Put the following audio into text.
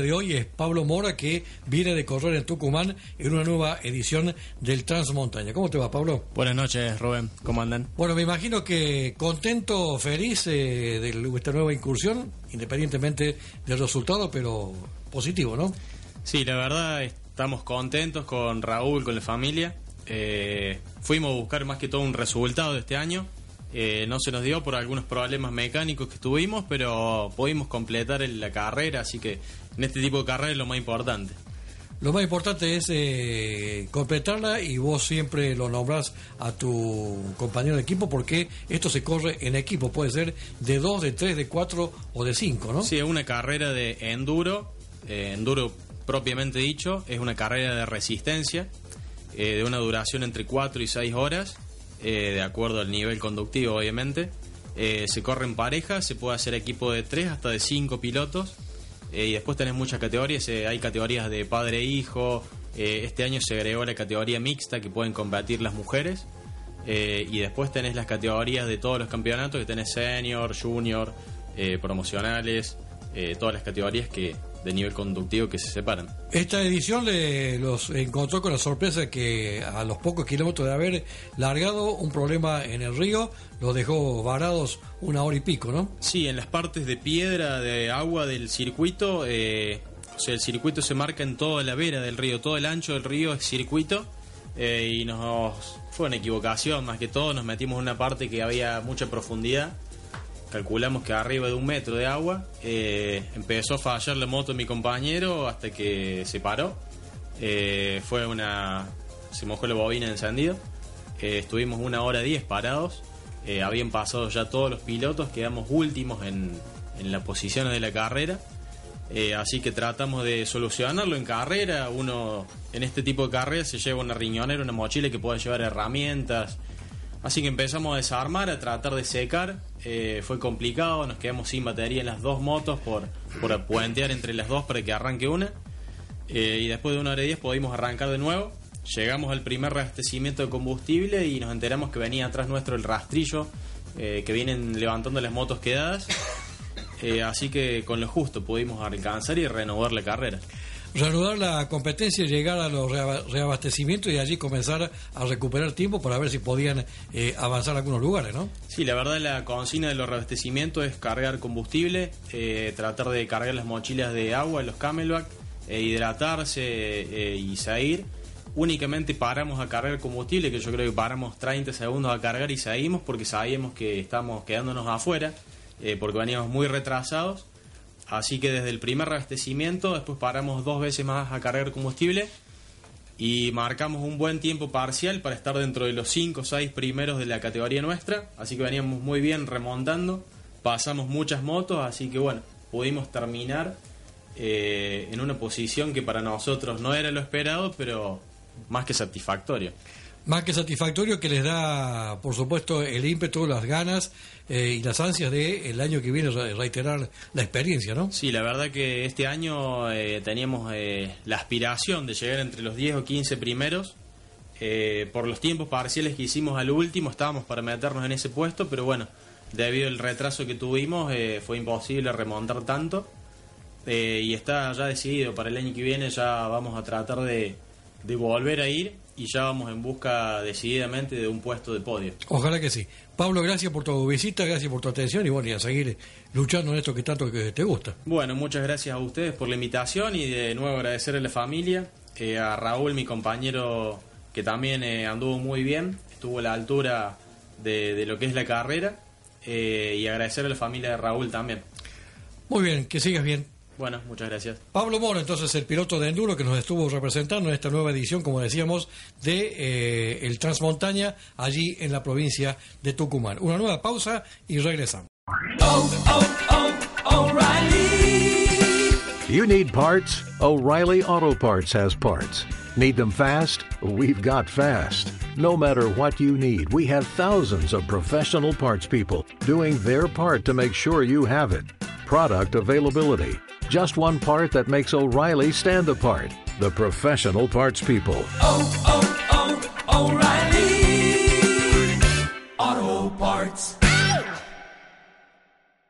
de hoy es Pablo Mora que viene de correr en Tucumán en una nueva edición del Transmontaña. ¿Cómo te va, Pablo? Buenas noches, Rubén. ¿Cómo andan? Bueno, me imagino que contento, feliz eh, de esta nueva incursión, independientemente del resultado, pero positivo, ¿no? Sí, la verdad estamos contentos con Raúl, con la familia. Eh, fuimos a buscar más que todo un resultado de este año eh, no se nos dio por algunos problemas mecánicos que tuvimos, pero pudimos completar la carrera, así que en este tipo de carrera es lo más importante. Lo más importante es eh, completarla y vos siempre lo nombrás a tu compañero de equipo porque esto se corre en equipo, puede ser de dos, de tres, de cuatro o de cinco, ¿no? Sí, es una carrera de enduro, eh, enduro propiamente dicho, es una carrera de resistencia, de una duración entre cuatro y seis horas eh, de acuerdo al nivel conductivo, obviamente. Eh, se corre en pareja, se puede hacer equipo de tres hasta de cinco pilotos. Eh, y después tenés muchas categorías, hay categorías de padre e hijo. este año se agregó la categoría mixta que pueden combatir las mujeres. y después tenés las categorías de todos los campeonatos, que tenés senior, junior, promocionales, todas las categorías que, de nivel conductivo que se separan. Esta edición le, los encontró con la sorpresa que a los pocos kilómetros de haber largado un problema en el río, los dejó varados una hora y pico, ¿no? Sí, en las partes de piedra, de agua del circuito, eh, o sea, el circuito se marca en toda la vera del río, todo el ancho del río es circuito. Eh, y nos fue una equivocación, más que todo, nos metimos en una parte que había mucha profundidad calculamos que arriba de un metro de agua, eh, empezó a fallar la moto de mi compañero hasta que se paró. Eh, fue una. se mojó la bobina encendida. Eh, estuvimos una hora diez parados. habían pasado ya todos los pilotos, quedamos últimos en, en las posiciones de la carrera. así que tratamos de solucionarlo en carrera. Uno en este tipo de carreras se lleva una riñonera, una mochila que puede llevar herramientas, Así que empezamos a desarmar, a tratar de secar. Eh, fue complicado, nos quedamos sin batería en las dos motos por, por puentear entre las dos para que arranque una. Eh, y después de una hora y diez pudimos arrancar de nuevo. Llegamos al primer reabastecimiento de combustible y nos enteramos que venía atrás nuestro el rastrillo eh, que vienen levantando las motos quedadas. así que con lo justo pudimos alcanzar y renovar la carrera reanudar la competencia y llegar a los reabastecimientos y allí comenzar a recuperar tiempo para ver si podían eh, avanzar a algunos lugares, ¿no? Sí, la verdad la consigna de los reabastecimientos es cargar combustible, eh, tratar de cargar las mochilas de agua los camelback, eh, hidratarse y salir. Únicamente paramos a cargar combustible, que yo creo que paramos 30 segundos a cargar y seguimos porque sabíamos que estamos quedándonos afuera, porque veníamos muy retrasados Así que desde el primer abastecimiento, después paramos dos veces más a cargar combustible y marcamos un buen tiempo parcial para estar dentro de los 5 o 6 primeros de la categoría nuestra. Así que veníamos muy bien remontando, pasamos muchas motos, así que bueno, pudimos terminar eh, en una posición que para nosotros no era lo esperado, pero más que satisfactorio más que satisfactorio que les da, por supuesto, el ímpetu, las ganas eh, y las ansias de el año que viene reiterar la experiencia, ¿no? Sí, la verdad que este año eh, teníamos eh, la aspiración de llegar entre los 10 o 15 primeros. por los tiempos parciales que hicimos al último, estábamos para meternos en ese puesto, pero bueno, debido al retraso que tuvimos, fue imposible remontar tanto. y está ya decidido, para el año que viene ya vamos a tratar de, de volver a ir y ya vamos en busca decididamente de un puesto de podio. Ojalá que sí. Pablo, gracias por tu visita, gracias por tu atención y bueno, y a seguir luchando en esto que tanto que te gusta. Bueno, muchas gracias a ustedes por la invitación y de nuevo agradecer a la familia, eh, a Raúl, mi compañero, que también eh, anduvo muy bien, estuvo a la altura de, lo que es la carrera eh, y agradecer a la familia de Raúl también. Muy bien, que sigas bien. Bueno, muchas gracias. Pablo Moro, entonces el piloto de enduro que nos estuvo representando en esta nueva edición, como decíamos, de eh, el Transmontaña allí en la provincia de Tucumán. Una nueva pausa y regresamos. Oh, oh, oh, you need parts? O'Reilly Auto Parts has parts. Need them fast? We've got fast. No matter what you need, we have thousands of professional parts people doing their part to make sure you have it. Product availability. just one part that makes O'Reilly stand apart the professional parts people. Oh, oh, oh, O'Reilly.